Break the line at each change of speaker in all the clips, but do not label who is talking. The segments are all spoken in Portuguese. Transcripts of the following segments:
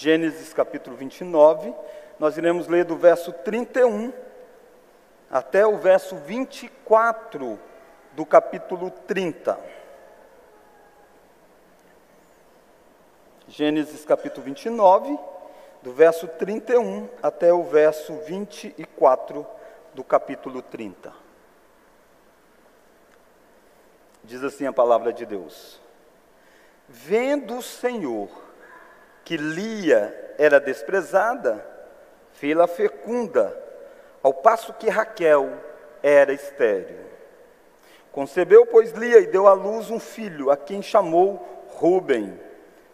Gênesis capítulo 29, nós iremos ler do verso 31 até o verso 24 do capítulo 30. Gênesis capítulo 29, do verso 31 até o verso 24 do capítulo 30. Diz assim a palavra de Deus: Vendo o Senhor que Lia era desprezada, fê-la fecunda, ao passo que Raquel era estéril. Concebeu, pois, Lia e deu à luz um filho, a quem chamou Ruben,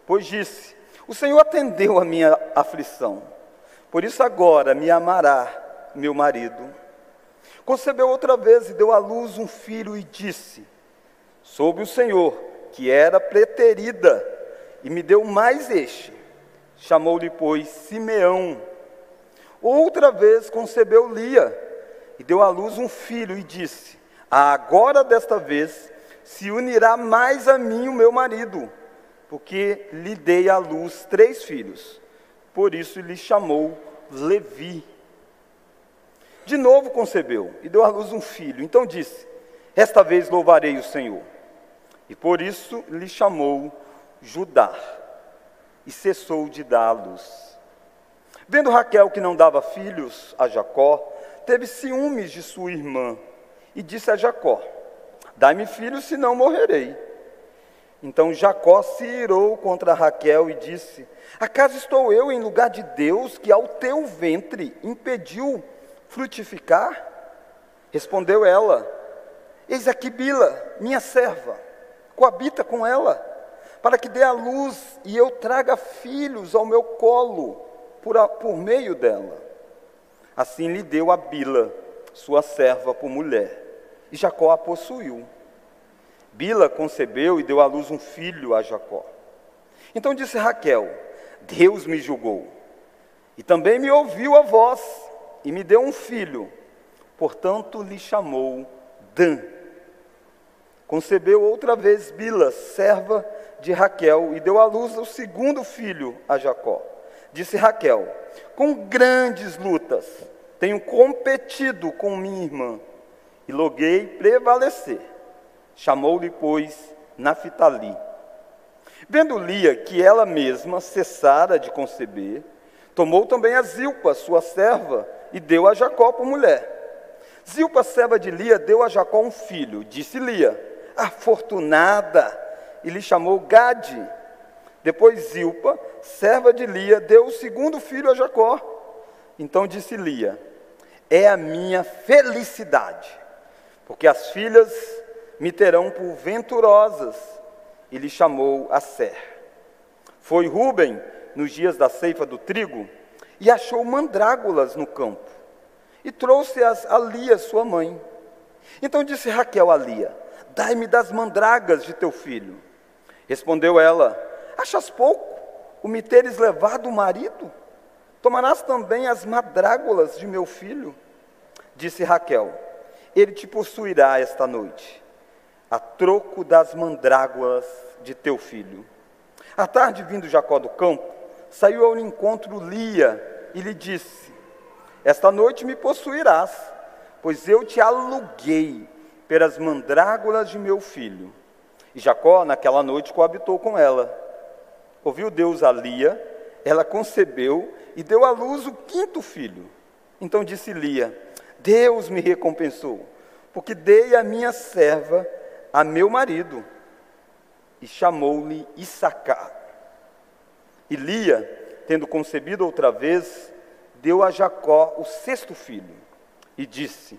pois disse: O Senhor atendeu a minha aflição, por isso agora me amará meu marido. Concebeu outra vez e deu à luz um filho e disse: Soube o Senhor que era preterida e me deu mais este chamou-lhe, pois, Simeão. Outra vez concebeu Lia e deu à luz um filho e disse: Agora desta vez se unirá mais a mim o meu marido, porque lhe dei à luz três filhos. Por isso lhe chamou Levi. De novo concebeu e deu à luz um filho. Então disse: Esta vez louvarei o Senhor. E por isso lhe chamou Judá e cessou de luz. Vendo Raquel que não dava filhos a Jacó, teve ciúmes de sua irmã e disse a Jacó: Dai-me filhos, senão morrerei. Então Jacó se irou contra Raquel e disse: Acaso estou eu em lugar de Deus que ao teu ventre impediu frutificar? Respondeu ela: Eis aqui Bila, minha serva, coabita com ela para que dê a luz e eu traga filhos ao meu colo por, a, por meio dela. Assim lhe deu a Bila, sua serva, por mulher, e Jacó a possuiu. Bila concebeu e deu à luz um filho a Jacó. Então disse Raquel: Deus me julgou, e também me ouviu a voz, e me deu um filho. Portanto, lhe chamou Dan. Concebeu outra vez Bila, serva de Raquel e deu à luz o segundo filho a Jacó. Disse Raquel: Com grandes lutas tenho competido com minha irmã e loguei prevalecer. Chamou-lhe, pois, Naphtali. Vendo Lia que ela mesma cessara de conceber, tomou também a Zilpa, sua serva, e deu a Jacó por mulher. Zilpa, serva de Lia, deu a Jacó um filho. Disse Lia: Afortunada e lhe chamou Gade. Depois Zilpa, serva de Lia, deu o segundo filho a Jacó. Então disse Lia: É a minha felicidade, porque as filhas me terão por venturosas. E lhe chamou Asser. Foi Ruben nos dias da ceifa do trigo e achou mandrágolas no campo e trouxe-as a Lia, sua mãe. Então disse Raquel a Lia: Dai-me das mandragas de teu filho. Respondeu ela: Achas pouco o me teres levado o marido? Tomarás também as madrágolas de meu filho? Disse Raquel: Ele te possuirá esta noite, a troco das mandrágolas de teu filho. À tarde, vindo Jacó do campo, saiu ao encontro Lia e lhe disse: Esta noite me possuirás, pois eu te aluguei pelas mandrágolas de meu filho. E Jacó, naquela noite, coabitou com ela. Ouviu Deus a Lia, ela concebeu e deu à luz o quinto filho. Então disse Lia: Deus me recompensou, porque dei a minha serva a meu marido. E chamou-lhe Issacar. E Lia, tendo concebido outra vez, deu a Jacó o sexto filho. E disse: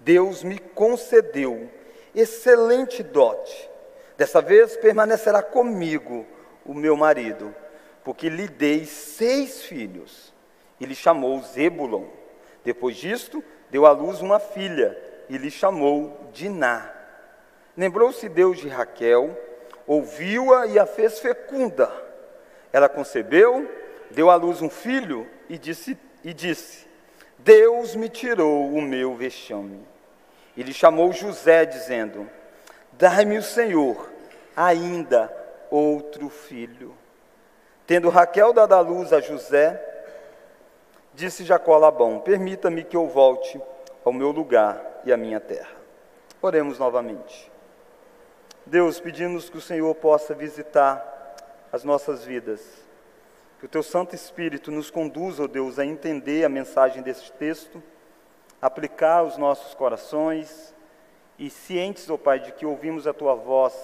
Deus me concedeu excelente dote. Dessa vez permanecerá comigo o meu marido, porque lhe dei seis filhos. E lhe chamou Zebulon. Depois disto, deu à luz uma filha, e lhe chamou Diná. Lembrou-se Deus de Raquel, ouviu-a e a fez fecunda. Ela concebeu, deu à luz um filho e disse, e disse Deus me tirou o meu vexame. E lhe chamou José, dizendo: Dai-me o Senhor ainda outro filho. Tendo Raquel dado a luz a José, disse Jacó a Labão: Permita-me que eu volte ao meu lugar e à minha terra. Oremos novamente. Deus, pedimos que o Senhor possa visitar as nossas vidas, que o Teu Santo Espírito nos conduza, ó oh Deus, a entender a mensagem deste texto, aplicar os nossos corações e cientes, ó oh Pai, de que ouvimos a Tua voz,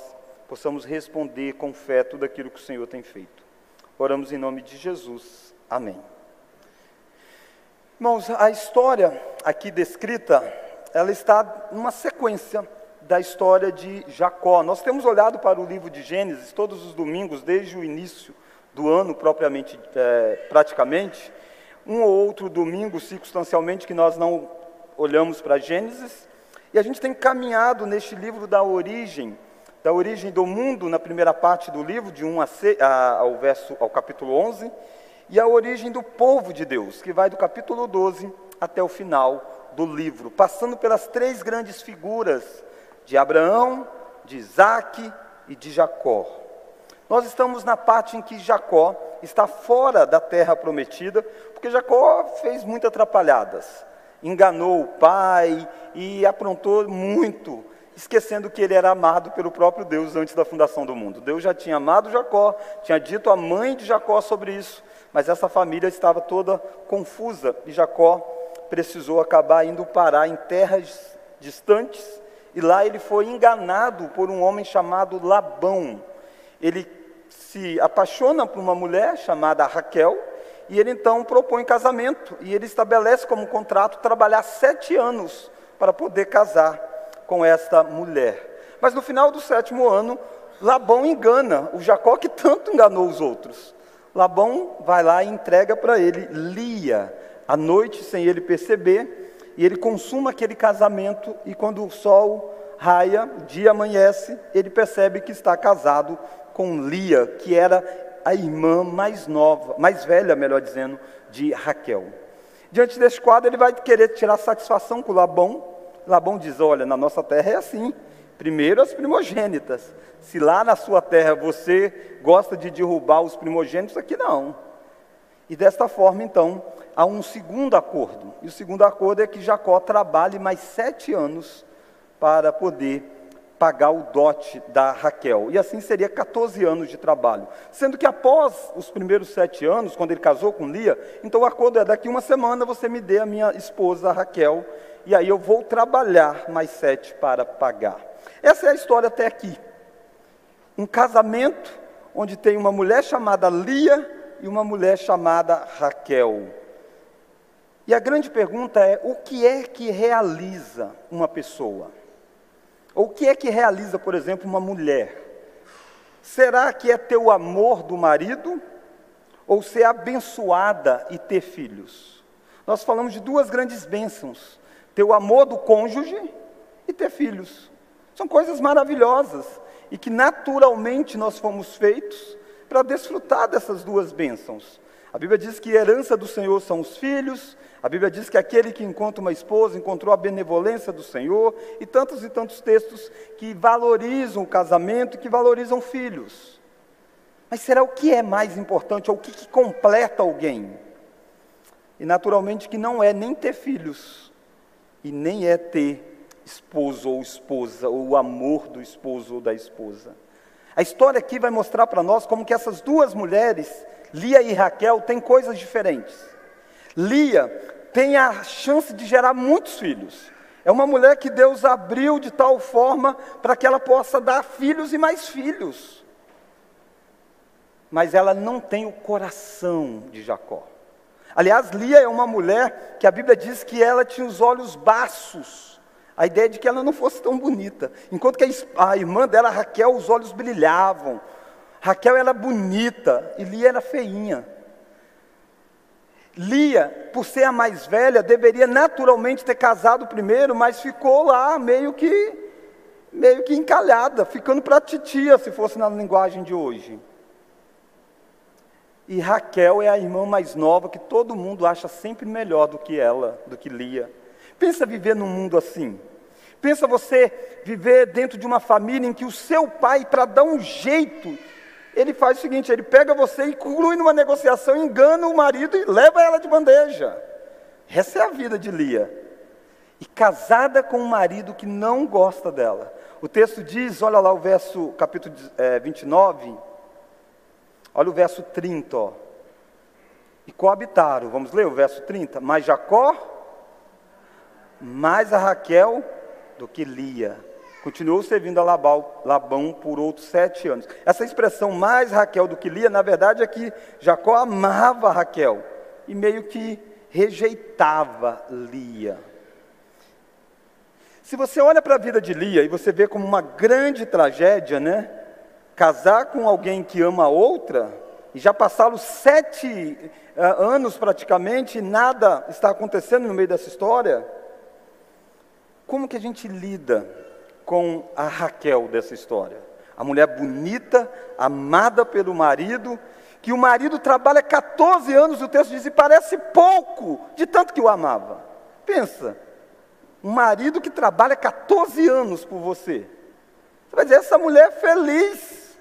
possamos responder com fé tudo aquilo que o Senhor tem feito. Oramos em nome de Jesus. Amém. Irmãos, a história aqui descrita, ela está numa sequência da história de Jacó. Nós temos olhado para o livro de Gênesis todos os domingos, desde o início do ano, propriamente, é, praticamente, um ou outro domingo, circunstancialmente, que nós não olhamos para Gênesis, e a gente tem caminhado neste livro da origem, da origem do mundo, na primeira parte do livro, de 1 a, 6, a, ao, verso, ao capítulo 11, e a origem do povo de Deus, que vai do capítulo 12 até o final do livro, passando pelas três grandes figuras de Abraão, de Isaac e de Jacó. Nós estamos na parte em que Jacó está fora da terra prometida, porque Jacó fez muitas atrapalhadas. Enganou o pai e aprontou muito, esquecendo que ele era amado pelo próprio Deus antes da fundação do mundo. Deus já tinha amado Jacó, tinha dito à mãe de Jacó sobre isso, mas essa família estava toda confusa e Jacó precisou acabar indo parar em terras distantes e lá ele foi enganado por um homem chamado Labão. Ele se apaixona por uma mulher chamada Raquel e ele então propõe casamento e ele estabelece como contrato trabalhar sete anos para poder casar com esta mulher. Mas no final do sétimo ano, Labão engana o Jacó que tanto enganou os outros. Labão vai lá e entrega para ele Lia, à noite, sem ele perceber, e ele consuma aquele casamento, e quando o sol raia, o dia amanhece, ele percebe que está casado com Lia, que era a irmã mais nova, mais velha, melhor dizendo, de Raquel. Diante desse quadro, ele vai querer tirar satisfação com Labão. Labão diz: Olha, na nossa terra é assim. Primeiro as primogênitas. Se lá na sua terra você gosta de derrubar os primogênitos, aqui não. E desta forma, então, há um segundo acordo. E o segundo acordo é que Jacó trabalhe mais sete anos para poder pagar o dote da Raquel. E assim seria 14 anos de trabalho. Sendo que após os primeiros sete anos, quando ele casou com Lia, então o acordo é: daqui uma semana você me dê a minha esposa Raquel, e aí eu vou trabalhar mais sete para pagar. Essa é a história até aqui. Um casamento onde tem uma mulher chamada Lia e uma mulher chamada Raquel. E a grande pergunta é: o que é que realiza uma pessoa? O que é que realiza, por exemplo, uma mulher? Será que é ter o amor do marido ou ser abençoada e ter filhos? Nós falamos de duas grandes bênçãos: ter o amor do cônjuge e ter filhos. São coisas maravilhosas e que naturalmente nós fomos feitos para desfrutar dessas duas bênçãos. A Bíblia diz que herança do Senhor são os filhos, a Bíblia diz que aquele que encontra uma esposa encontrou a benevolência do Senhor, e tantos e tantos textos que valorizam o casamento e que valorizam filhos. Mas será o que é mais importante, ou o que, que completa alguém? E naturalmente que não é nem ter filhos, e nem é ter esposo ou esposa, ou o amor do esposo ou da esposa. A história aqui vai mostrar para nós como que essas duas mulheres, Lia e Raquel, têm coisas diferentes. Lia tem a chance de gerar muitos filhos. É uma mulher que Deus abriu de tal forma para que ela possa dar filhos e mais filhos. Mas ela não tem o coração de Jacó. Aliás, Lia é uma mulher que a Bíblia diz que ela tinha os olhos baços a ideia de que ela não fosse tão bonita. Enquanto que a, irmã dela, Raquel, os olhos brilhavam. Raquel era bonita e Lia era feinha. Lia, por ser a mais velha, deveria naturalmente ter casado primeiro, mas ficou lá meio que meio que encalhada, ficando para titia, se fosse na linguagem de hoje. E Raquel é a irmã mais nova que todo mundo acha sempre melhor do que ela, do que Lia. Pensa viver num mundo assim. Pensa você viver dentro de uma família em que o seu pai, para dar um jeito, ele faz o seguinte: ele pega você e inclui numa negociação, engana o marido e leva ela de bandeja. Essa é a vida de Lia. E casada com um marido que não gosta dela. O texto diz, olha lá o verso, capítulo é, 29, olha o verso 30, ó. E coabitaram, vamos ler o verso 30. Mas Jacó, mais a Raquel do que Lia. Continuou servindo a Labal, Labão por outros sete anos. Essa expressão mais Raquel do que Lia, na verdade é que Jacó amava Raquel e meio que rejeitava Lia. Se você olha para a vida de Lia e você vê como uma grande tragédia, né? Casar com alguém que ama outra, e já passaram sete uh, anos praticamente, e nada está acontecendo no meio dessa história. Como que a gente lida com a Raquel dessa história? A mulher bonita, amada pelo marido, que o marido trabalha 14 anos, o texto diz, e parece pouco, de tanto que o amava. Pensa, um marido que trabalha 14 anos por você. Você vai dizer, essa mulher é feliz.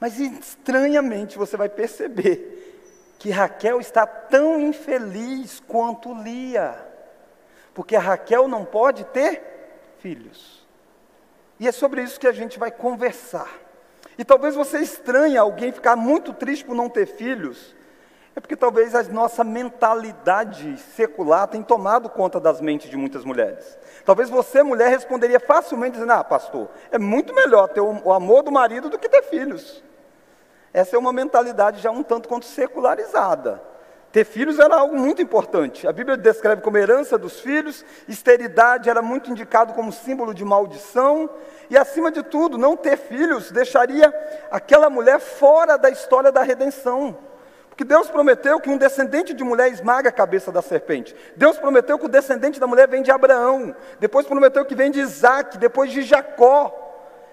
Mas estranhamente você vai perceber que Raquel está tão infeliz quanto Lia. Porque a Raquel não pode ter filhos. E é sobre isso que a gente vai conversar. E talvez você estranhe alguém ficar muito triste por não ter filhos, é porque talvez a nossa mentalidade secular tenha tomado conta das mentes de muitas mulheres. Talvez você, mulher, responderia facilmente dizendo: Ah, pastor, é muito melhor ter o amor do marido do que ter filhos. Essa é uma mentalidade já um tanto quanto secularizada. Ter filhos era algo muito importante. A Bíblia descreve como herança dos filhos, esterilidade era muito indicado como símbolo de maldição, e acima de tudo, não ter filhos deixaria aquela mulher fora da história da redenção. Porque Deus prometeu que um descendente de mulher esmaga a cabeça da serpente. Deus prometeu que o descendente da mulher vem de Abraão. Depois prometeu que vem de Isaac, depois de Jacó.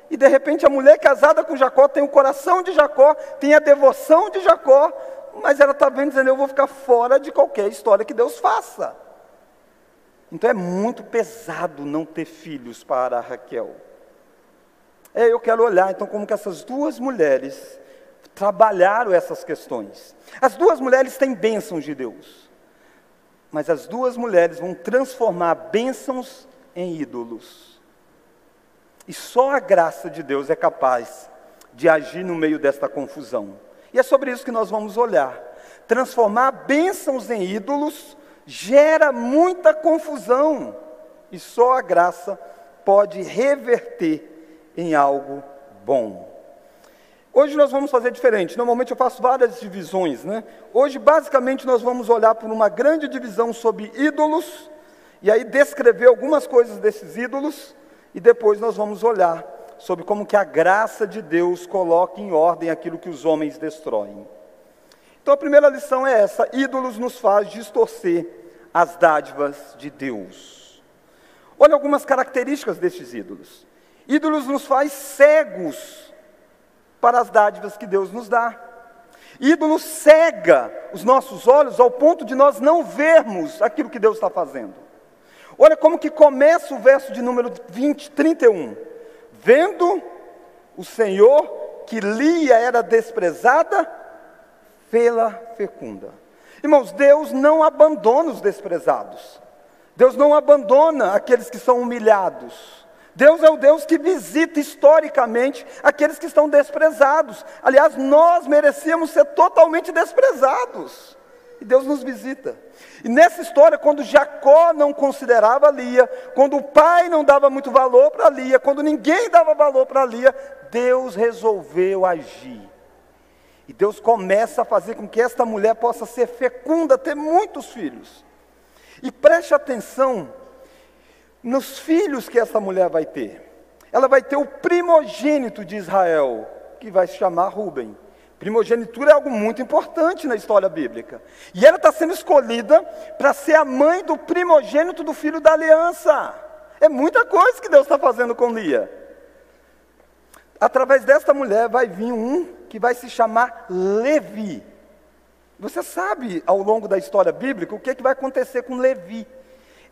E de repente a mulher casada com Jacó tem o coração de Jacó, tem a devoção de Jacó, mas ela está vendo dizendo: Eu vou ficar fora de qualquer história que Deus faça. Então é muito pesado não ter filhos para Raquel. É, eu quero olhar então como que essas duas mulheres trabalharam essas questões. As duas mulheres têm bênçãos de Deus, mas as duas mulheres vão transformar bênçãos em ídolos. E só a graça de Deus é capaz de agir no meio desta confusão. E é sobre isso que nós vamos olhar. Transformar bênçãos em ídolos gera muita confusão, e só a graça pode reverter em algo bom. Hoje nós vamos fazer diferente. Normalmente eu faço várias divisões, né? Hoje, basicamente, nós vamos olhar por uma grande divisão sobre ídolos, e aí descrever algumas coisas desses ídolos, e depois nós vamos olhar sobre como que a graça de Deus coloca em ordem aquilo que os homens destroem. Então a primeira lição é essa: ídolos nos faz distorcer as dádivas de Deus. Olha algumas características destes ídolos. Ídolos nos faz cegos para as dádivas que Deus nos dá. Ídolo cega os nossos olhos ao ponto de nós não vermos aquilo que Deus está fazendo. Olha como que começa o verso de número 20, 31. Vendo o Senhor que Lia era desprezada, fê-la fecunda. Irmãos, Deus não abandona os desprezados. Deus não abandona aqueles que são humilhados. Deus é o Deus que visita historicamente aqueles que estão desprezados. Aliás, nós merecíamos ser totalmente desprezados. E Deus nos visita. E nessa história, quando Jacó não considerava Lia, quando o pai não dava muito valor para Lia, quando ninguém dava valor para Lia, Deus resolveu agir. E Deus começa a fazer com que esta mulher possa ser fecunda, ter muitos filhos. E preste atenção nos filhos que essa mulher vai ter. Ela vai ter o primogênito de Israel, que vai se chamar Ruben. Primogenitura é algo muito importante na história bíblica. E ela está sendo escolhida para ser a mãe do primogênito do filho da aliança. É muita coisa que Deus está fazendo com Lia. Através desta mulher vai vir um que vai se chamar Levi. Você sabe, ao longo da história bíblica, o que, é que vai acontecer com Levi.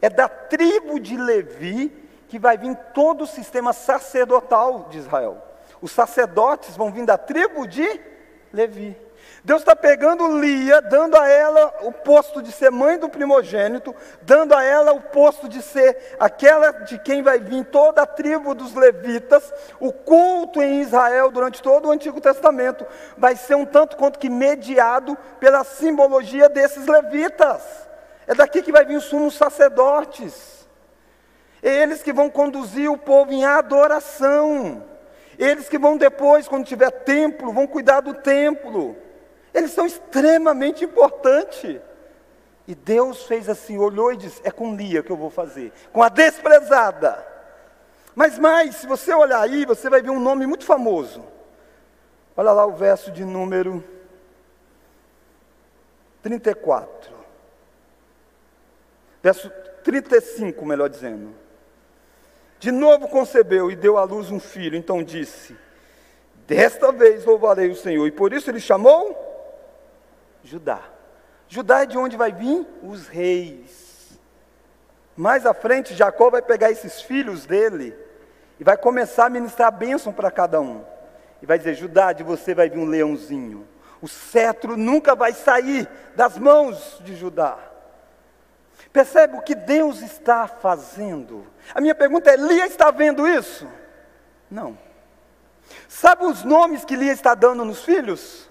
É da tribo de Levi que vai vir todo o sistema sacerdotal de Israel. Os sacerdotes vão vir da tribo de Levi. Deus está pegando Lia, dando a ela o posto de ser mãe do primogênito, dando a ela o posto de ser aquela de quem vai vir toda a tribo dos levitas. O culto em Israel durante todo o Antigo Testamento vai ser um tanto quanto que mediado pela simbologia desses levitas. É daqui que vai vir os sumos sacerdotes. Eles que vão conduzir o povo em adoração. Eles que vão depois, quando tiver templo, vão cuidar do templo. Eles são extremamente importantes. E Deus fez assim, olhou e disse: É com Lia que eu vou fazer, com a desprezada. Mas mais, se você olhar aí, você vai ver um nome muito famoso. Olha lá o verso de número 34. Verso 35, melhor dizendo. De novo concebeu e deu à luz um filho, então disse: Desta vez louvarei o Senhor. E por isso ele chamou Judá. Judá é de onde vai vir os reis. Mais à frente, Jacó vai pegar esses filhos dele e vai começar a ministrar bênção para cada um. E vai dizer: Judá, de você vai vir um leãozinho. O cetro nunca vai sair das mãos de Judá. Percebe o que Deus está fazendo? A minha pergunta é: Lia está vendo isso? Não. Sabe os nomes que Lia está dando nos filhos?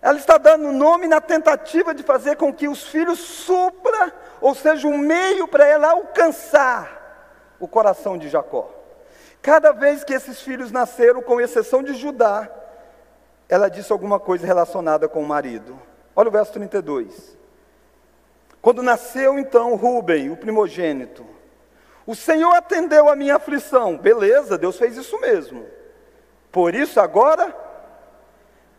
Ela está dando nome na tentativa de fazer com que os filhos supra, ou seja, um meio para ela alcançar o coração de Jacó. Cada vez que esses filhos nasceram, com exceção de Judá, ela disse alguma coisa relacionada com o marido. Olha o verso 32. Quando nasceu então Rubem, o primogênito, o Senhor atendeu a minha aflição. Beleza, Deus fez isso mesmo. Por isso agora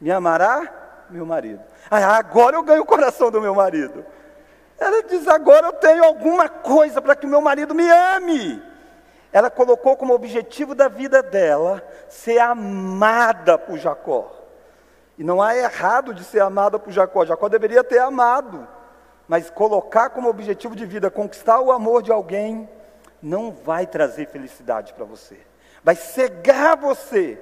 me amará meu marido. Ah, agora eu ganho o coração do meu marido. Ela diz: agora eu tenho alguma coisa para que o meu marido me ame. Ela colocou como objetivo da vida dela ser amada por Jacó. E não há errado de ser amada por Jacó. Jacó deveria ter amado. Mas colocar como objetivo de vida conquistar o amor de alguém não vai trazer felicidade para você. Vai cegar você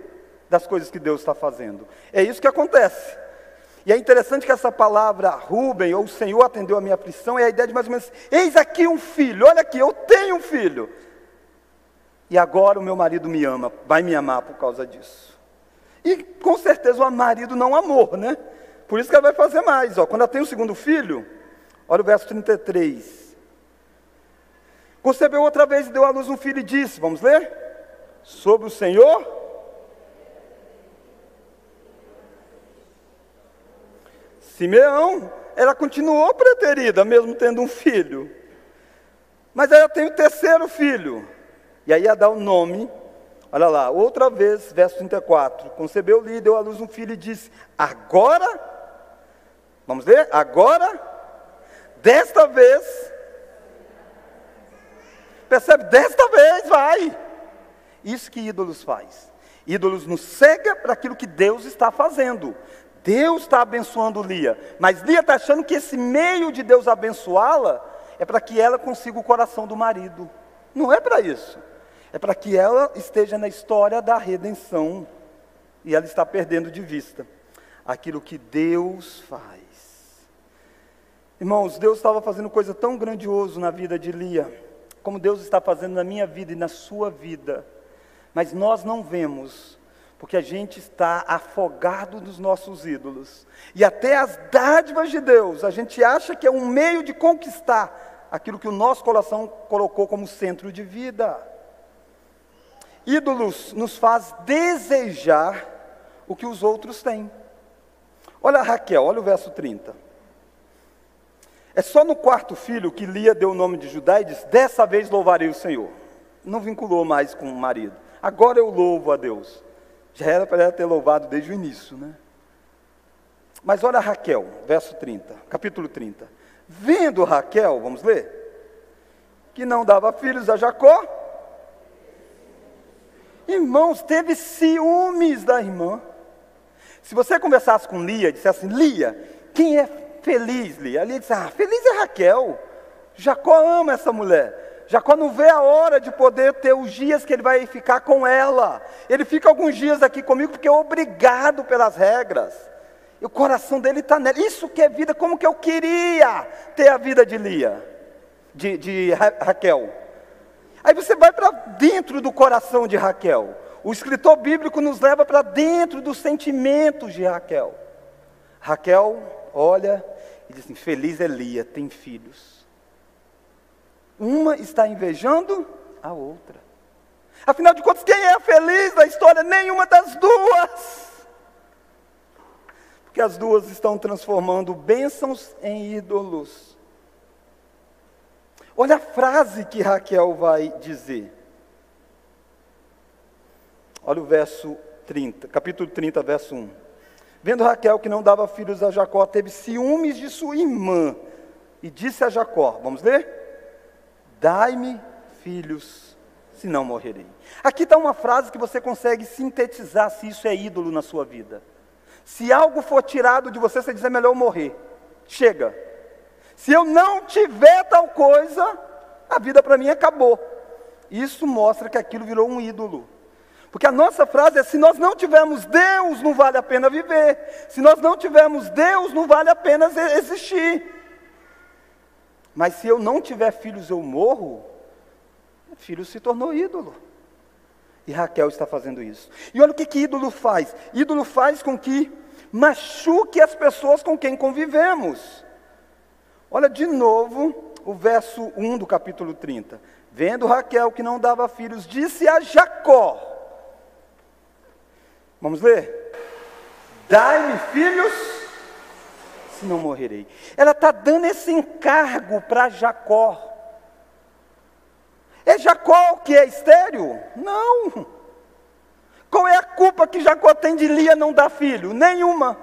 das coisas que Deus está fazendo. É isso que acontece. E é interessante que essa palavra Rubem, ou o Senhor atendeu a minha aflição, é a ideia de mais ou menos: eis aqui um filho, olha aqui, eu tenho um filho. E agora o meu marido me ama, vai me amar por causa disso. E com certeza o marido não amou, né? Por isso que ela vai fazer mais. Ó. Quando ela tem o segundo filho, olha o verso 33. Concebeu outra vez e deu à luz um filho e disse: Vamos ler? Sobre o Senhor Simeão, ela continuou preterida, mesmo tendo um filho. Mas ela tem o terceiro filho. E aí ia dar o nome, olha lá, outra vez, verso 34. Concebeu-lhe, deu à luz um filho e disse: Agora, vamos ver? Agora, desta vez, percebe? Desta vez vai. Isso que ídolos faz. Ídolos nos cega para aquilo que Deus está fazendo. Deus está abençoando Lia, mas Lia está achando que esse meio de Deus abençoá-la é para que ela consiga o coração do marido. Não é para isso. É para que ela esteja na história da redenção. E ela está perdendo de vista aquilo que Deus faz. Irmãos, Deus estava fazendo coisa tão grandioso na vida de Lia, como Deus está fazendo na minha vida e na sua vida. Mas nós não vemos porque a gente está afogado nos nossos ídolos. E até as dádivas de Deus, a gente acha que é um meio de conquistar aquilo que o nosso coração colocou como centro de vida. Ídolos nos faz desejar o que os outros têm. Olha Raquel, olha o verso 30. É só no quarto filho que Lia deu o nome de Judá e disse: Dessa vez louvarei o Senhor. Não vinculou mais com o marido. Agora eu louvo a Deus. Já era para ela ter louvado desde o início, né? Mas olha Raquel, verso 30, capítulo 30. Vendo Raquel, vamos ler, que não dava filhos a Jacó, irmãos, teve ciúmes da irmã. Se você conversasse com Lia, dissesse assim, Lia, quem é feliz, Lia? Lia disse, ah, feliz é Raquel. Jacó ama essa mulher. Jacó não vê a hora de poder ter os dias que ele vai ficar com ela. Ele fica alguns dias aqui comigo porque é obrigado pelas regras. E o coração dele está nela. Isso que é vida, como que eu queria ter a vida de Lia, de, de Ra Raquel. Aí você vai para dentro do coração de Raquel. O escritor bíblico nos leva para dentro dos sentimentos de Raquel. Raquel olha e diz assim: Feliz é Lia, tem filhos. Uma está invejando a outra. Afinal de contas, quem é feliz na história? Nenhuma das duas. Porque as duas estão transformando bênçãos em ídolos. Olha a frase que Raquel vai dizer. Olha o verso 30, capítulo 30, verso 1. Vendo Raquel que não dava filhos a Jacó, teve ciúmes de sua irmã e disse a Jacó: Vamos ler? Dai-me filhos, senão morrerei. Aqui está uma frase que você consegue sintetizar se isso é ídolo na sua vida. Se algo for tirado de você, você diz é melhor eu morrer. Chega. Se eu não tiver tal coisa, a vida para mim acabou. Isso mostra que aquilo virou um ídolo. Porque a nossa frase é: se nós não tivermos Deus, não vale a pena viver. Se nós não tivermos Deus, não vale a pena existir. Mas se eu não tiver filhos, eu morro. Filho se tornou ídolo. E Raquel está fazendo isso. E olha o que, que ídolo faz: ídolo faz com que machuque as pessoas com quem convivemos. Olha de novo o verso 1 do capítulo 30. Vendo Raquel que não dava filhos, disse a Jacó: Vamos ler? Dai-me filhos se não morrerei. Ela está dando esse encargo para Jacó. É Jacó que é estéreo? Não. Qual é a culpa que Jacó tem de Lia não dar filho? Nenhuma.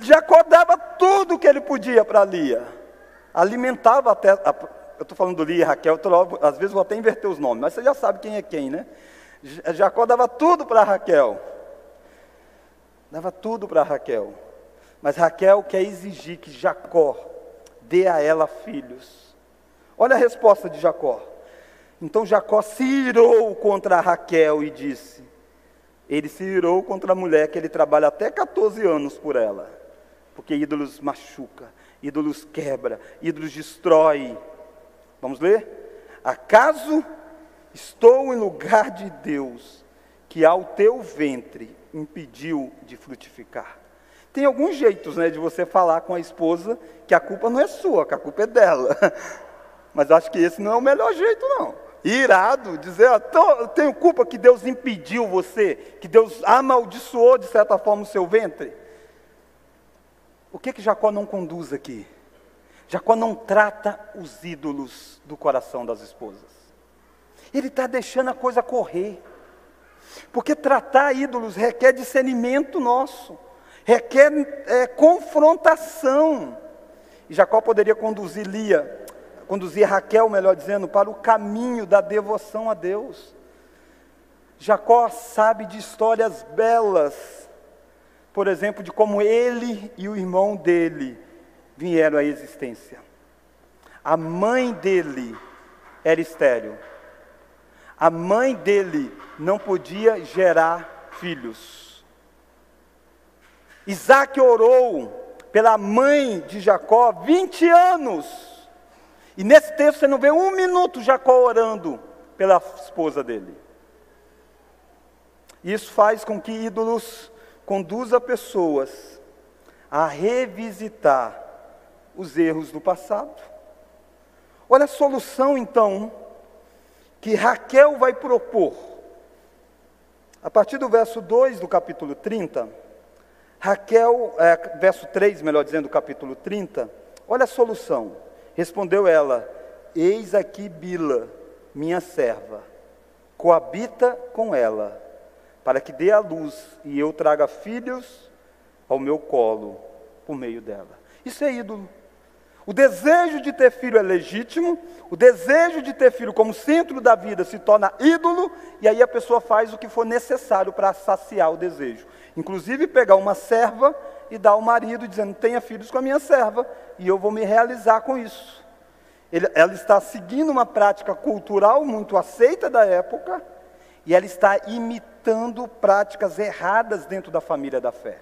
Jacó dava tudo que ele podia para Lia. Alimentava até. A, eu estou falando do Lia e Raquel, tô, às vezes vou até inverter os nomes, mas você já sabe quem é quem, né? Jacó dava tudo para Raquel. Dava tudo para Raquel. Mas Raquel quer exigir que Jacó dê a ela filhos. Olha a resposta de Jacó. Então Jacó se irou contra Raquel e disse: Ele se irou contra a mulher que ele trabalha até 14 anos por ela. Porque ídolos machuca, ídolos quebra, ídolos destrói. Vamos ler? Acaso estou em lugar de Deus que ao teu ventre impediu de frutificar? Tem alguns jeitos né, de você falar com a esposa que a culpa não é sua, que a culpa é dela. Mas acho que esse não é o melhor jeito, não. Irado, dizer, eu tenho culpa que Deus impediu você, que Deus amaldiçoou de certa forma o seu ventre. O que que Jacó não conduz aqui? Jacó não trata os ídolos do coração das esposas. Ele está deixando a coisa correr. Porque tratar ídolos requer discernimento nosso requer é, confrontação. E Jacó poderia conduzir Lia, conduzir Raquel, melhor dizendo, para o caminho da devoção a Deus. Jacó sabe de histórias belas, por exemplo, de como ele e o irmão dele vieram à existência. A mãe dele era estéril. A mãe dele não podia gerar filhos. Isaac orou pela mãe de Jacó 20 anos. E nesse texto você não vê um minuto Jacó orando pela esposa dele. Isso faz com que ídolos conduza pessoas a revisitar os erros do passado. Olha a solução então que Raquel vai propor. A partir do verso 2 do capítulo 30, Raquel, é, verso 3, melhor dizendo, capítulo 30, olha a solução. Respondeu ela: Eis aqui Bila, minha serva, coabita com ela, para que dê a luz e eu traga filhos ao meu colo por meio dela. Isso é ídolo. O desejo de ter filho é legítimo, o desejo de ter filho como centro da vida se torna ídolo, e aí a pessoa faz o que for necessário para saciar o desejo. Inclusive pegar uma serva e dar ao marido, dizendo: tenha filhos com a minha serva, e eu vou me realizar com isso. ela está seguindo uma prática cultural muito aceita da época e ela está imitando práticas erradas dentro da família da fé.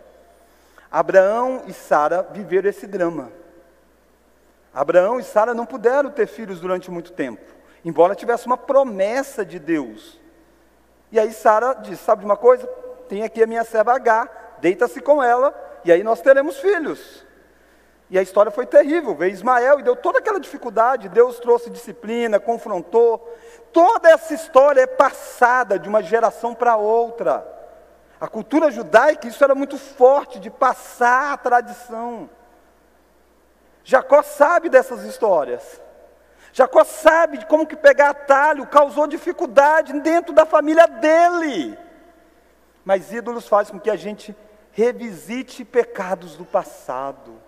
Abraão e Sara viveram esse drama. Abraão e Sara não puderam ter filhos durante muito tempo, embora tivesse uma promessa de Deus. E aí Sara disse: Sabe de uma coisa? Tem aqui a minha serva H, deita-se com ela, e aí nós teremos filhos. E a história foi terrível. Veio Ismael e deu toda aquela dificuldade. Deus trouxe disciplina, confrontou. Toda essa história é passada de uma geração para outra. A cultura judaica, isso era muito forte, de passar a tradição. Jacó sabe dessas histórias. Jacó sabe de como que pegar atalho causou dificuldade dentro da família dele. Mas ídolos fazem com que a gente revisite pecados do passado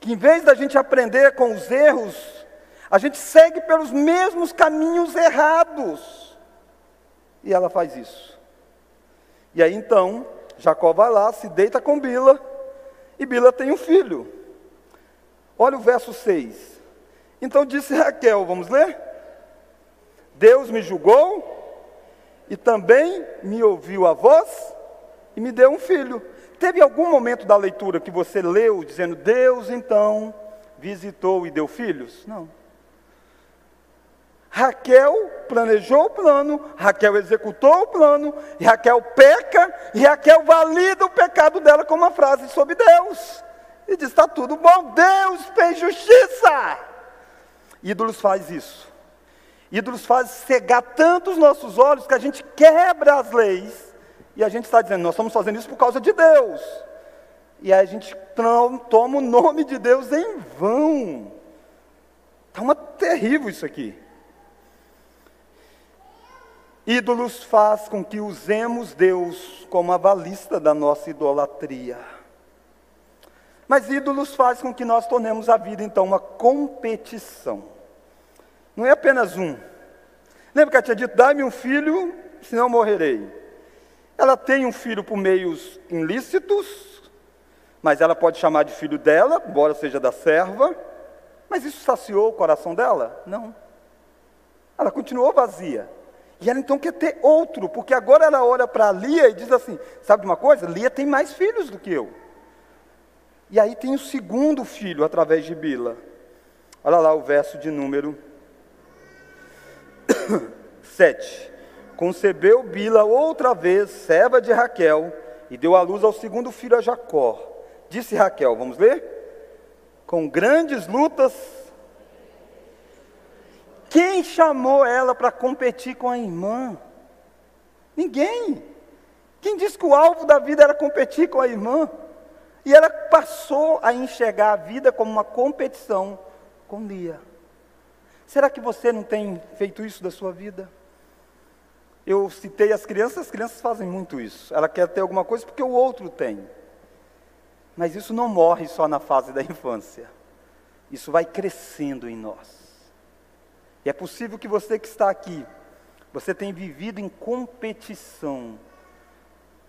que em vez da gente aprender com os erros, a gente segue pelos mesmos caminhos errados. E ela faz isso. E aí então, Jacó vai lá, se deita com Bila, e Bila tem um filho. Olha o verso 6. Então disse Raquel, vamos ler? Deus me julgou e também me ouviu a voz e me deu um filho. Teve algum momento da leitura que você leu dizendo, Deus então visitou e deu filhos? Não. Raquel planejou o plano, Raquel executou o plano, Raquel peca, e Raquel valida o pecado dela com uma frase sobre Deus. E diz: está tudo bom, Deus fez justiça. Ídolos faz isso. Ídolos faz cegar tanto os nossos olhos que a gente quebra as leis e a gente está dizendo, nós estamos fazendo isso por causa de Deus. E aí a gente toma o nome de Deus em vão. Está uma terrível isso aqui. Ídolos faz com que usemos Deus como avalista da nossa idolatria. Mas ídolos faz com que nós tornemos a vida então uma competição. Não é apenas um. Lembra que ela tinha dito: dá-me um filho, senão morrerei. Ela tem um filho por meios ilícitos, mas ela pode chamar de filho dela, embora seja da serva. Mas isso saciou o coração dela? Não. Ela continuou vazia. E ela então quer ter outro, porque agora ela olha para Lia e diz assim: sabe de uma coisa? Lia tem mais filhos do que eu. E aí tem o segundo filho através de Bila. Olha lá o verso de número 7. concebeu Bila outra vez, serva de Raquel, e deu à luz ao segundo filho a Jacó. Disse Raquel, vamos ler? Com grandes lutas. Quem chamou ela para competir com a irmã? Ninguém. Quem disse que o alvo da vida era competir com a irmã? E ela passou a enxergar a vida como uma competição com Lia. Será que você não tem feito isso da sua vida? Eu citei as crianças, as crianças fazem muito isso. Ela quer ter alguma coisa porque o outro tem. Mas isso não morre só na fase da infância. Isso vai crescendo em nós. E é possível que você que está aqui, você tenha vivido em competição.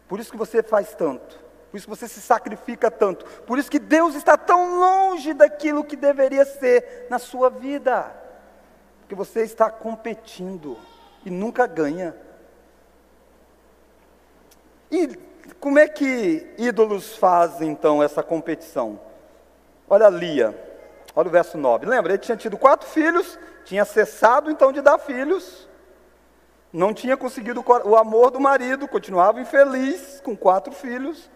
Por isso que você faz tanto. Por isso você se sacrifica tanto. Por isso que Deus está tão longe daquilo que deveria ser na sua vida. Porque você está competindo e nunca ganha. E como é que ídolos fazem então essa competição? Olha Lia, olha o verso 9. Lembra, ele tinha tido quatro filhos, tinha cessado então de dar filhos, não tinha conseguido o amor do marido, continuava infeliz com quatro filhos,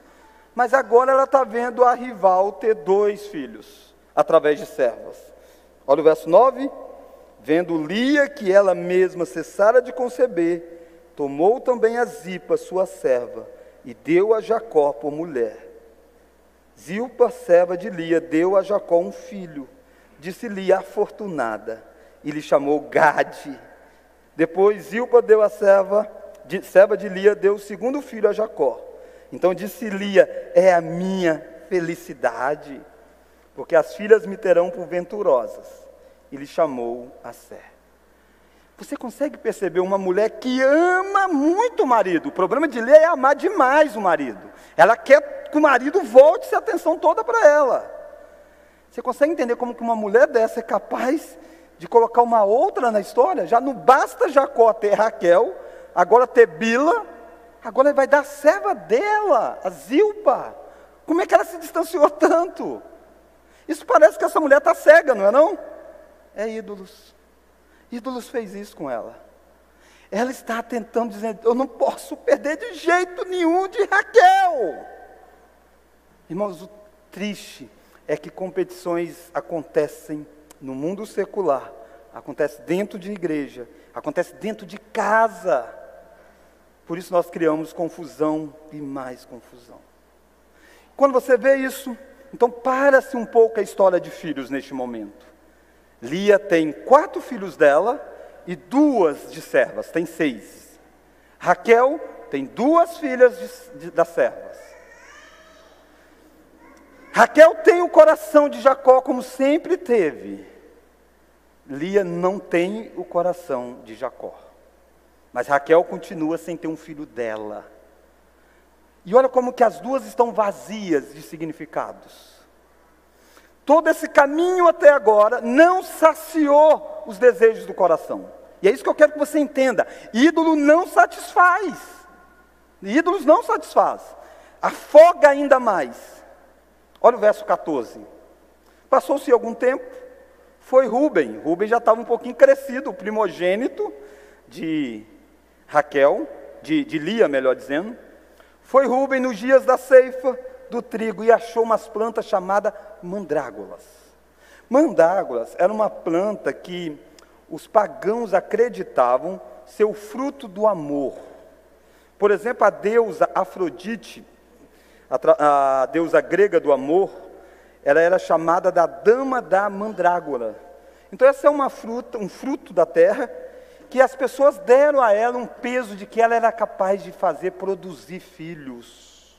mas agora ela está vendo a rival ter dois filhos, através de servas. Olha o verso 9. Vendo Lia que ela mesma cessara de conceber, tomou também a Zipa, sua serva, e deu a Jacó por mulher. Zilpa, serva de Lia, deu a Jacó um filho. Disse Lia, afortunada, e lhe chamou Gade. Depois Zilpa deu a serva, de, serva de Lia, deu o segundo filho a Jacó. Então disse Lia, é a minha felicidade, porque as filhas me terão por venturosas e lhe chamou a Sé. Você consegue perceber uma mulher que ama muito o marido? O problema de Lia é amar demais o marido. Ela quer que o marido volte essa atenção toda para ela. Você consegue entender como que uma mulher dessa é capaz de colocar uma outra na história. Já não basta Jacó ter Raquel, agora ter Bila, agora ele vai dar a serva dela, a Zilpa. Como é que ela se distanciou tanto? Isso parece que essa mulher está cega, não é não? É ídolos. Ídolos fez isso com ela. Ela está tentando dizer, eu não posso perder de jeito nenhum de Raquel. Irmãos, o triste é que competições acontecem no mundo secular, acontece dentro de igreja, acontece dentro de casa. Por isso nós criamos confusão e mais confusão. Quando você vê isso, então para-se um pouco a história de filhos neste momento. Lia tem quatro filhos dela e duas de servas, tem seis. Raquel tem duas filhas de, de, das servas. Raquel tem o coração de Jacó como sempre teve. Lia não tem o coração de Jacó. Mas Raquel continua sem ter um filho dela. E olha como que as duas estão vazias de significados. Todo esse caminho até agora não saciou os desejos do coração. E é isso que eu quero que você entenda. Ídolo não satisfaz. Ídolos não satisfaz. Afoga ainda mais. Olha o verso 14. Passou-se algum tempo, foi Rubem. Rubem já estava um pouquinho crescido, o primogênito de Raquel, de, de Lia, melhor dizendo. Foi Rubem nos dias da ceifa do trigo e achou umas plantas chamadas mandrágoras. Mandrágoras era uma planta que os pagãos acreditavam ser o fruto do amor. Por exemplo, a deusa Afrodite, a, a deusa grega do amor, ela era chamada da dama da mandrágora. Então essa é uma fruta, um fruto da terra que as pessoas deram a ela um peso de que ela era capaz de fazer produzir filhos.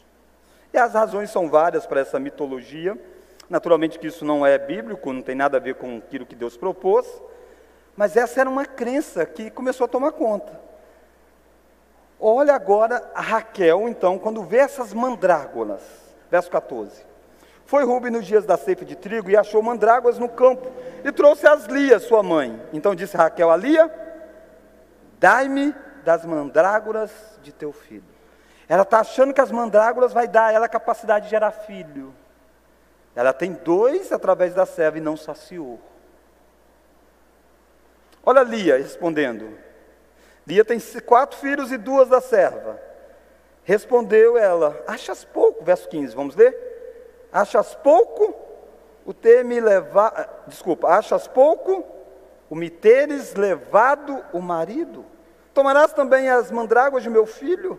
E as razões são várias para essa mitologia. Naturalmente que isso não é bíblico, não tem nada a ver com aquilo que Deus propôs, mas essa era uma crença que começou a tomar conta. Olha agora a Raquel, então, quando vê essas mandrágoras. Verso 14. Foi Rubem nos dias da ceifa de trigo e achou mandrágoras no campo e trouxe as Lia, sua mãe. Então disse Raquel a Lia: Dai-me das mandrágoras de teu filho. Ela está achando que as mandrágoras vai dar a ela a capacidade de gerar filho. Ela tem dois através da serva e não saciou. Olha Lia respondendo: Lia tem quatro filhos e duas da serva. Respondeu ela: Achas pouco, verso 15, vamos ler? Achas pouco o ter me levado, desculpa, achas pouco o me teres levado o marido? Tomarás também as mandrágoras de meu filho?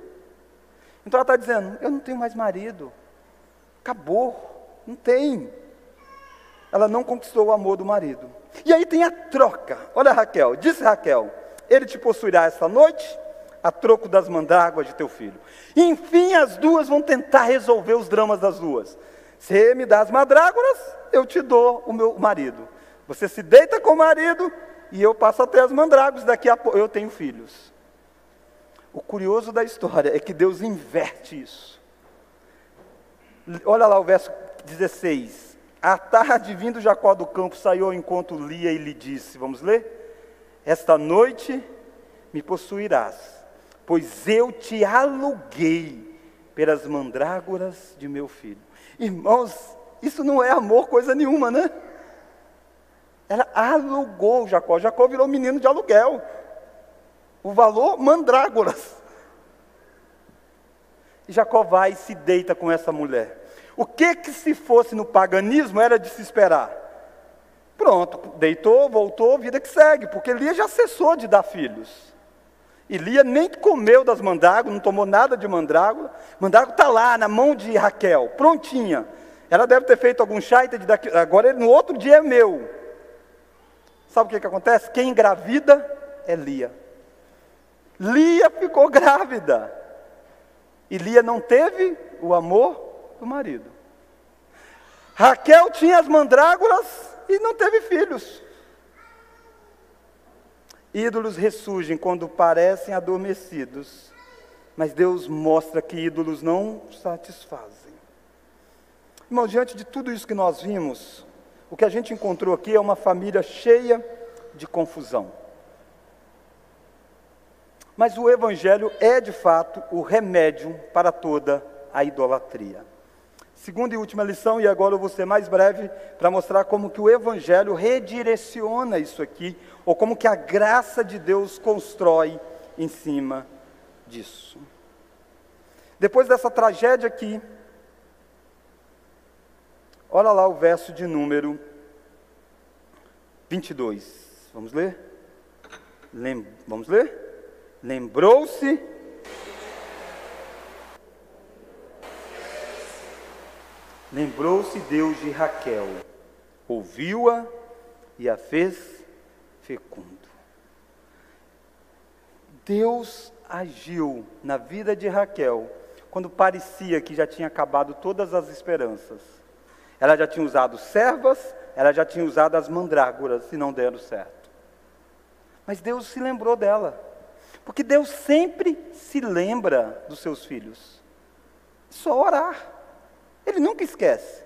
Então ela está dizendo: Eu não tenho mais marido, acabou, não tem. Ela não conquistou o amor do marido. E aí tem a troca. Olha Raquel, disse Raquel: ele te possuirá esta noite, a troco das mandrágoras de teu filho. Enfim, as duas vão tentar resolver os dramas das duas. Se me dá as mandrágoras, eu te dou o meu marido. Você se deita com o marido e eu passo até as mandrágoras, daqui a pouco eu tenho filhos. O curioso da história é que Deus inverte isso. Olha lá o verso 16. À tarde, vindo Jacó do campo, saiu ao encontro Lia e lhe disse: Vamos ler? Esta noite me possuirás, pois eu te aluguei pelas mandrágoras de meu filho. Irmãos, isso não é amor coisa nenhuma, né? Ela alugou Jacó. Jacó virou menino de aluguel. O valor, mandrágoras. E Jacó vai e se deita com essa mulher. O que que se fosse no paganismo era de se esperar? Pronto, deitou, voltou, vida que segue, porque Lia já cessou de dar filhos. E Lia nem comeu das mandrágoras, não tomou nada de mandrágora. Mandrágora está lá, na mão de Raquel, prontinha. Ela deve ter feito algum chá e daqui, agora no outro dia é meu. Sabe o que, que acontece? Quem engravida é Lia. Lia ficou grávida. E Lia não teve o amor do marido. Raquel tinha as mandrágoras e não teve filhos. Ídolos ressurgem quando parecem adormecidos, mas Deus mostra que ídolos não satisfazem. Irmão, diante de tudo isso que nós vimos, o que a gente encontrou aqui é uma família cheia de confusão. Mas o Evangelho é, de fato, o remédio para toda a idolatria. Segunda e última lição, e agora eu vou ser mais breve para mostrar como que o Evangelho redireciona isso aqui, ou como que a graça de Deus constrói em cima disso. Depois dessa tragédia aqui, olha lá o verso de número 22. Vamos ler? Lem vamos ler? Lembrou-se Lembrou-se Deus de Raquel, ouviu-a e a fez fecundo. Deus agiu na vida de Raquel quando parecia que já tinha acabado todas as esperanças. Ela já tinha usado servas, ela já tinha usado as mandrágoras e não deram certo. Mas Deus se lembrou dela, porque Deus sempre se lembra dos seus filhos. Só orar. Ele nunca esquece.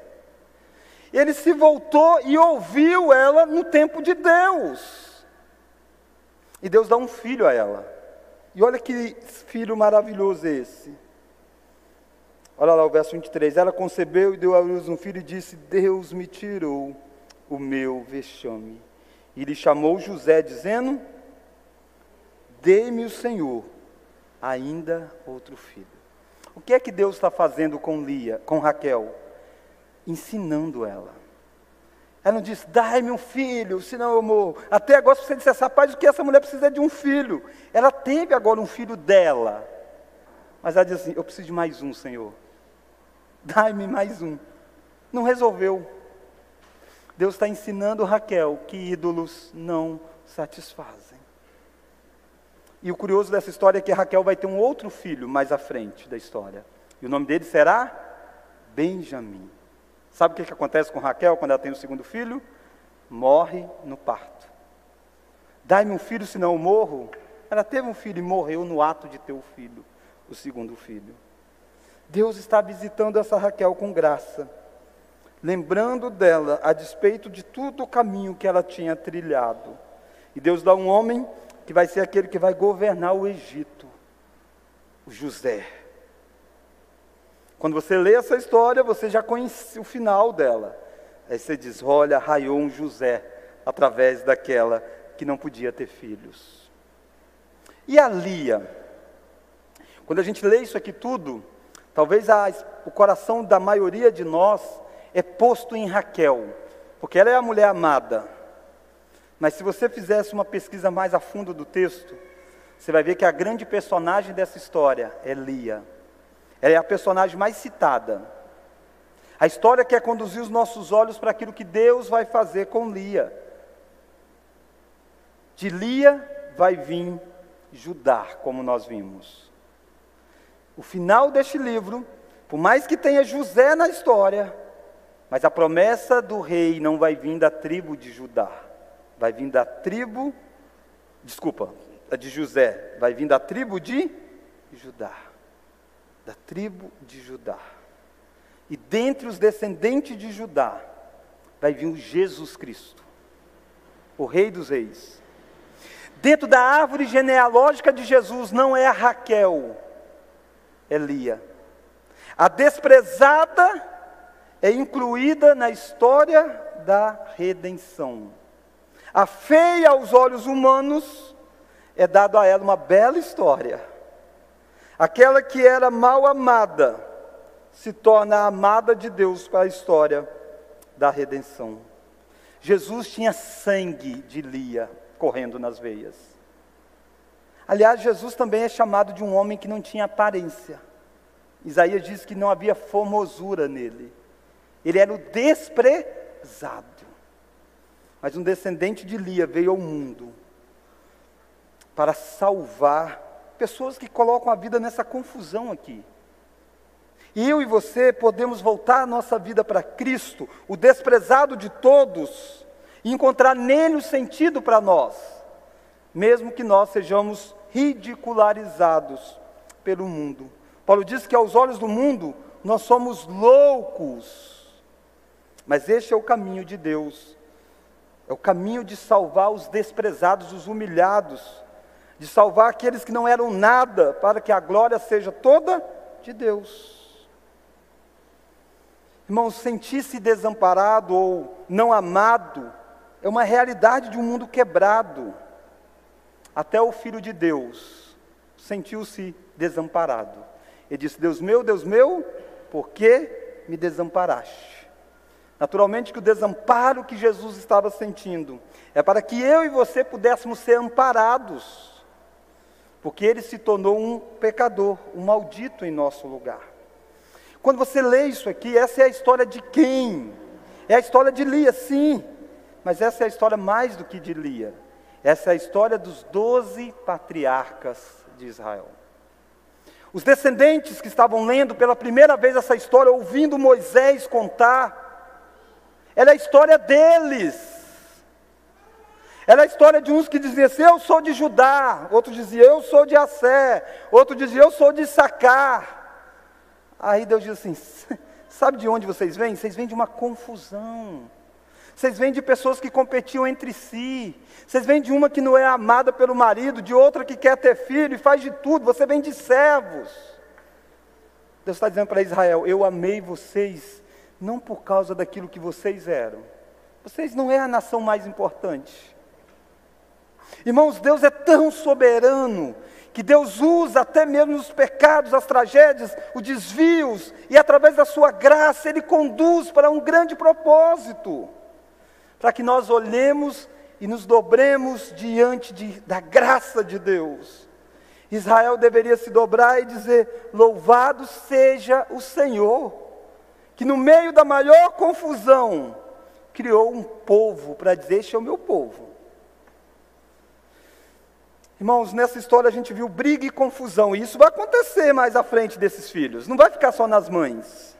Ele se voltou e ouviu ela no tempo de Deus. E Deus dá um filho a ela. E olha que filho maravilhoso esse. Olha lá o verso 23. Ela concebeu e deu à luz um filho e disse: Deus me tirou o meu vexame. E lhe chamou José, dizendo: Dê-me o Senhor ainda outro filho. O que é que Deus está fazendo com Lia, com Raquel? Ensinando ela. Ela não disse, dai-me um filho, senão eu morro. Até agora, se você dissesse, rapaz, o que essa mulher precisa é de um filho. Ela teve agora um filho dela. Mas ela diz assim: Eu preciso de mais um, Senhor. Dai-me mais um. Não resolveu. Deus está ensinando Raquel que ídolos não satisfazem. E o curioso dessa história é que Raquel vai ter um outro filho mais à frente da história. E o nome dele será Benjamim. Sabe o que, que acontece com Raquel quando ela tem o segundo filho? Morre no parto. Dai-me um filho, senão eu morro. Ela teve um filho e morreu no ato de ter o filho, o segundo filho. Deus está visitando essa Raquel com graça, lembrando dela a despeito de todo o caminho que ela tinha trilhado. E Deus dá um homem que vai ser aquele que vai governar o Egito, o José. Quando você lê essa história, você já conhece o final dela. Aí você diz: olha, raiou um José através daquela que não podia ter filhos. E a Lia? Quando a gente lê isso aqui tudo, talvez a, o coração da maioria de nós é posto em Raquel, porque ela é a mulher amada. Mas se você fizesse uma pesquisa mais a fundo do texto, você vai ver que a grande personagem dessa história é Lia. Ela é a personagem mais citada. A história quer conduzir os nossos olhos para aquilo que Deus vai fazer com Lia. De Lia vai vir Judá, como nós vimos. O final deste livro, por mais que tenha José na história, mas a promessa do rei não vai vir da tribo de Judá vai vir da tribo, desculpa, de José, vai vir da tribo de Judá. Da tribo de Judá. E dentre os descendentes de Judá, vai vir o Jesus Cristo, o Rei dos Reis. Dentro da árvore genealógica de Jesus não é a Raquel, é Lia. A desprezada é incluída na história da redenção. A feia aos olhos humanos é dado a ela uma bela história. Aquela que era mal amada se torna amada de Deus para a história da redenção. Jesus tinha sangue de Lia correndo nas veias. Aliás, Jesus também é chamado de um homem que não tinha aparência. Isaías diz que não havia formosura nele. Ele era o desprezado. Mas um descendente de Lia veio ao mundo para salvar pessoas que colocam a vida nessa confusão aqui. E eu e você podemos voltar a nossa vida para Cristo, o desprezado de todos, e encontrar nele o sentido para nós, mesmo que nós sejamos ridicularizados pelo mundo. Paulo diz que aos olhos do mundo nós somos loucos, mas este é o caminho de Deus é o caminho de salvar os desprezados, os humilhados, de salvar aqueles que não eram nada, para que a glória seja toda de Deus. Irmãos, sentir-se desamparado ou não amado é uma realidade de um mundo quebrado. Até o Filho de Deus sentiu-se desamparado. Ele disse: Deus meu, Deus meu, por que me desamparaste? Naturalmente que o desamparo que Jesus estava sentindo é para que eu e você pudéssemos ser amparados, porque ele se tornou um pecador, um maldito em nosso lugar. Quando você lê isso aqui, essa é a história de quem? É a história de Lia, sim, mas essa é a história mais do que de Lia. Essa é a história dos doze patriarcas de Israel. Os descendentes que estavam lendo pela primeira vez essa história, ouvindo Moisés contar, era a história deles. Era a história de uns que diziam assim, eu sou de Judá, outro dizia, eu sou de Assé, outro dizia, eu sou de Sacar. Aí Deus diz assim: sabe de onde vocês vêm? Vocês vêm de uma confusão. Vocês vêm de pessoas que competiam entre si. Vocês vêm de uma que não é amada pelo marido, de outra que quer ter filho e faz de tudo. Você vem de servos. Deus está dizendo para Israel: Eu amei vocês, não por causa daquilo que vocês eram. Vocês não é a nação mais importante. Irmãos, Deus é tão soberano que Deus usa até mesmo os pecados, as tragédias, os desvios, e através da sua graça Ele conduz para um grande propósito para que nós olhemos e nos dobremos diante de, da graça de Deus. Israel deveria se dobrar e dizer: Louvado seja o Senhor, que no meio da maior confusão criou um povo para dizer: Este é o meu povo. Irmãos, nessa história a gente viu briga e confusão, e isso vai acontecer mais à frente desses filhos, não vai ficar só nas mães.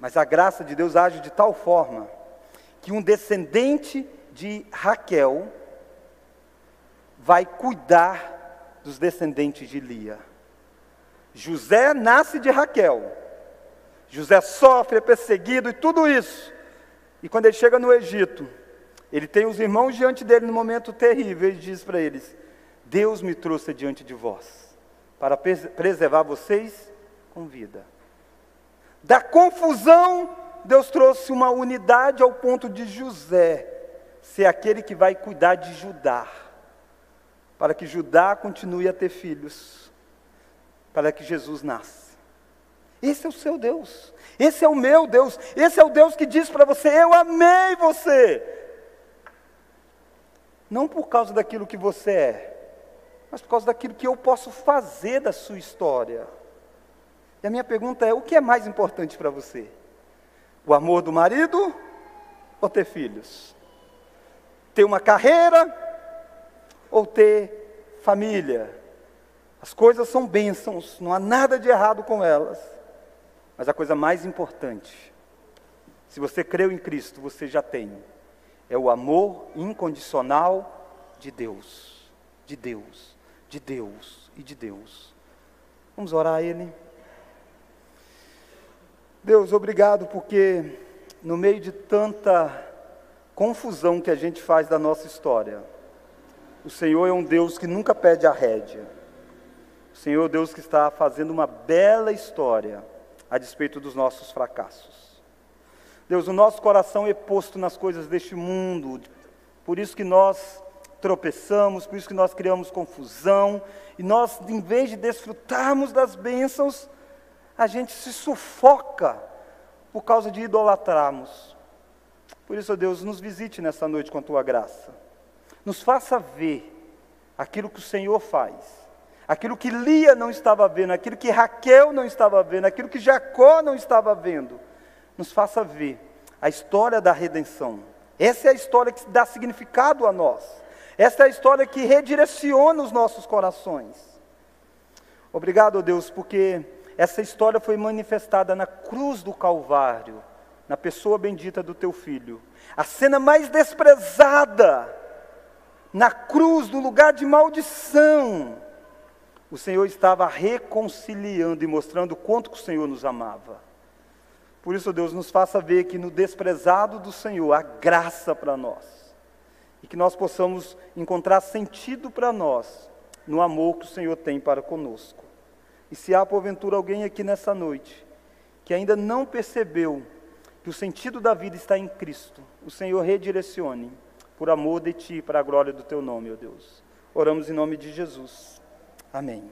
Mas a graça de Deus age de tal forma que um descendente de Raquel vai cuidar dos descendentes de Lia. José nasce de Raquel. José sofre, é perseguido e tudo isso. E quando ele chega no Egito, ele tem os irmãos diante dele no momento terrível. Ele diz para eles: Deus me trouxe diante de vós para preservar vocês com vida. Da confusão Deus trouxe uma unidade ao ponto de José ser aquele que vai cuidar de Judá, para que Judá continue a ter filhos, para que Jesus nasça. Esse é o seu Deus, esse é o meu Deus, esse é o Deus que diz para você: Eu amei você. Não por causa daquilo que você é, mas por causa daquilo que eu posso fazer da sua história. E a minha pergunta é: o que é mais importante para você? O amor do marido ou ter filhos? Ter uma carreira ou ter família? As coisas são bênçãos, não há nada de errado com elas. Mas a coisa mais importante, se você creu em Cristo, você já tem, é o amor incondicional de Deus, de Deus, de Deus e de Deus. Vamos orar a Ele. Deus, obrigado porque no meio de tanta confusão que a gente faz da nossa história, o Senhor é um Deus que nunca pede a rédea. O Senhor é o Deus que está fazendo uma bela história a despeito dos nossos fracassos. Deus, o nosso coração é posto nas coisas deste mundo, por isso que nós tropeçamos, por isso que nós criamos confusão, e nós, em vez de desfrutarmos das bênçãos, a gente se sufoca por causa de idolatrarmos. Por isso, Deus, nos visite nessa noite com a tua graça. Nos faça ver aquilo que o Senhor faz, aquilo que Lia não estava vendo, aquilo que Raquel não estava vendo, aquilo que Jacó não estava vendo. Nos faça ver a história da redenção. Essa é a história que dá significado a nós. Essa é a história que redireciona os nossos corações. Obrigado, Deus, porque essa história foi manifestada na cruz do Calvário, na pessoa bendita do teu filho. A cena mais desprezada, na cruz, no lugar de maldição, o Senhor estava reconciliando e mostrando o quanto o Senhor nos amava. Por isso, Deus, nos faça ver que no desprezado do Senhor há graça para nós. e que nós possamos encontrar sentido para nós no amor que o Senhor tem para conosco. E se há porventura alguém aqui nessa noite que ainda não percebeu que o sentido da vida está em Cristo, o Senhor redirecione por amor de Ti, para a glória do Teu nome, ó Deus. Oramos em nome de Jesus. Amém.